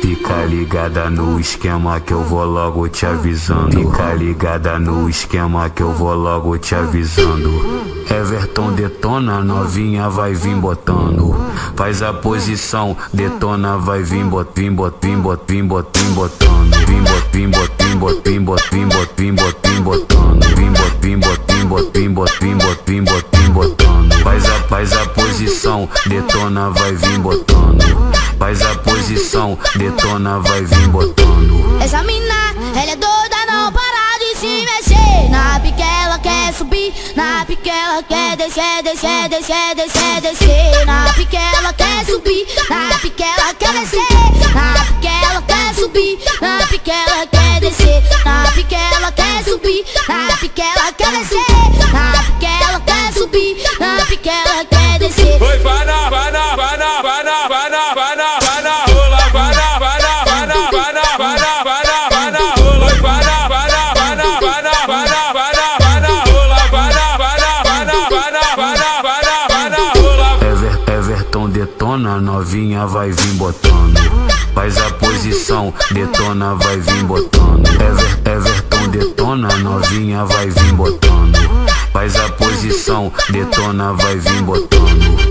Fica ligada no esquema que eu vou logo te avisando. Fica ligada no esquema que eu vou logo te avisando. Everton detona, novinha vai vir botando. Faz a posição, detona, vai vir bot, vim bot, vim bot, vim bot, vim botando. Vim bot, vim bot, vim bot, vim bot, vim bot, vim bot, vim botando. Detona, vai vir botando. Faz a posição, detona, vai vir botando. Essa mina, ela é doida, não para de se mexer. Na pique ela quer subir, na pique ela quer descer, descer, descer, descer, descer. Na pique ela quer subir, na pique ela quer descer. Na pique ela quer subir, na pique ela quer descer. Na pique ela quer subir, na pique ela quer descer. Na pique ela quer subir, na pique ela quer descer. Oi, vai na, vai na, vai na, vai na, vai na, vai na, vai na rola, vai na, vai na, vai na, vai na, vai na, vai na, vai na rola, vai na, vai na, vai na, vai na, vai na, vai na, vai na rola, vai na, vai na, vai na, vai na, vai na, vai na, vai na rola. Ever, Everton detona, novinha vai vir botando. Faz a posição, detona, vai vir botando. Ever, Everton detona, novinha vai vir botando. Faz a posição, detona, vai vir botando.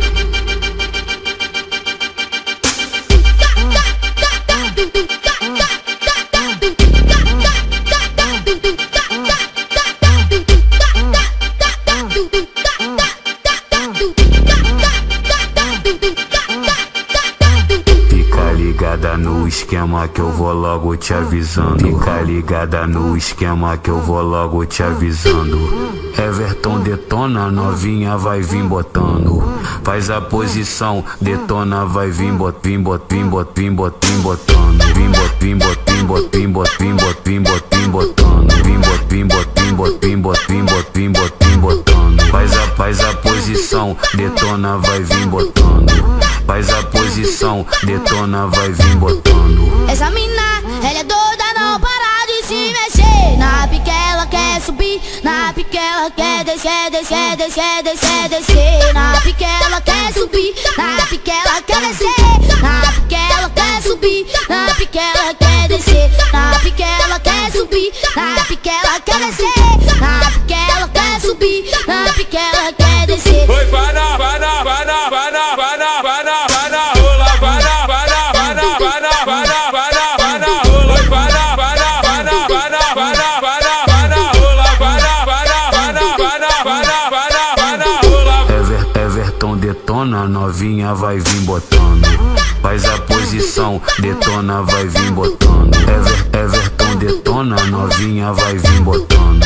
Ligada no esquema que eu vou logo te avisando. Fica ligada no esquema que eu vou logo te avisando. Everton detona, novinha vai vir botando. Faz a posição, detona, vai vir bot, vim bot, vim bot, vim bot, vim botando. Vim bot, vim bot, vim bot, vim bot, vim bot, vim bot, vim botando. Vim bot, vim bot, vim bot, vim bot, vim bot, vim bot, vim botando. Faz a, faz a posição, detona, vai vir botando. Faz a posição, detona, vai vir botando. Essa mina, ela é doida, não para de se mexer. Na pique ela quer subir, na pique ela quer descer, descer, descer, descer, descer. Na pique ela quer subir, na pique ela quer descer. Na pique ela quer subir, na pique ela quer descer. Na pique ela quer subir, na pique ela quer descer. Na pique ela quer subir, na pique ela quer descer. Oi, vai na, vai na, detona, novinha vai vir botando. Faz a posição, detona, vai vir botando. Ever, Everton detona, novinha vai vir botando.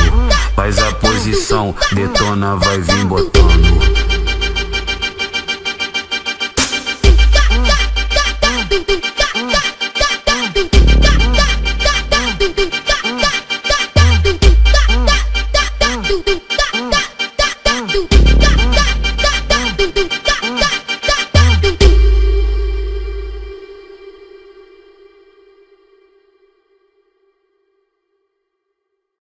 Faz a posição, detona, vai vir botando. Beep, beep.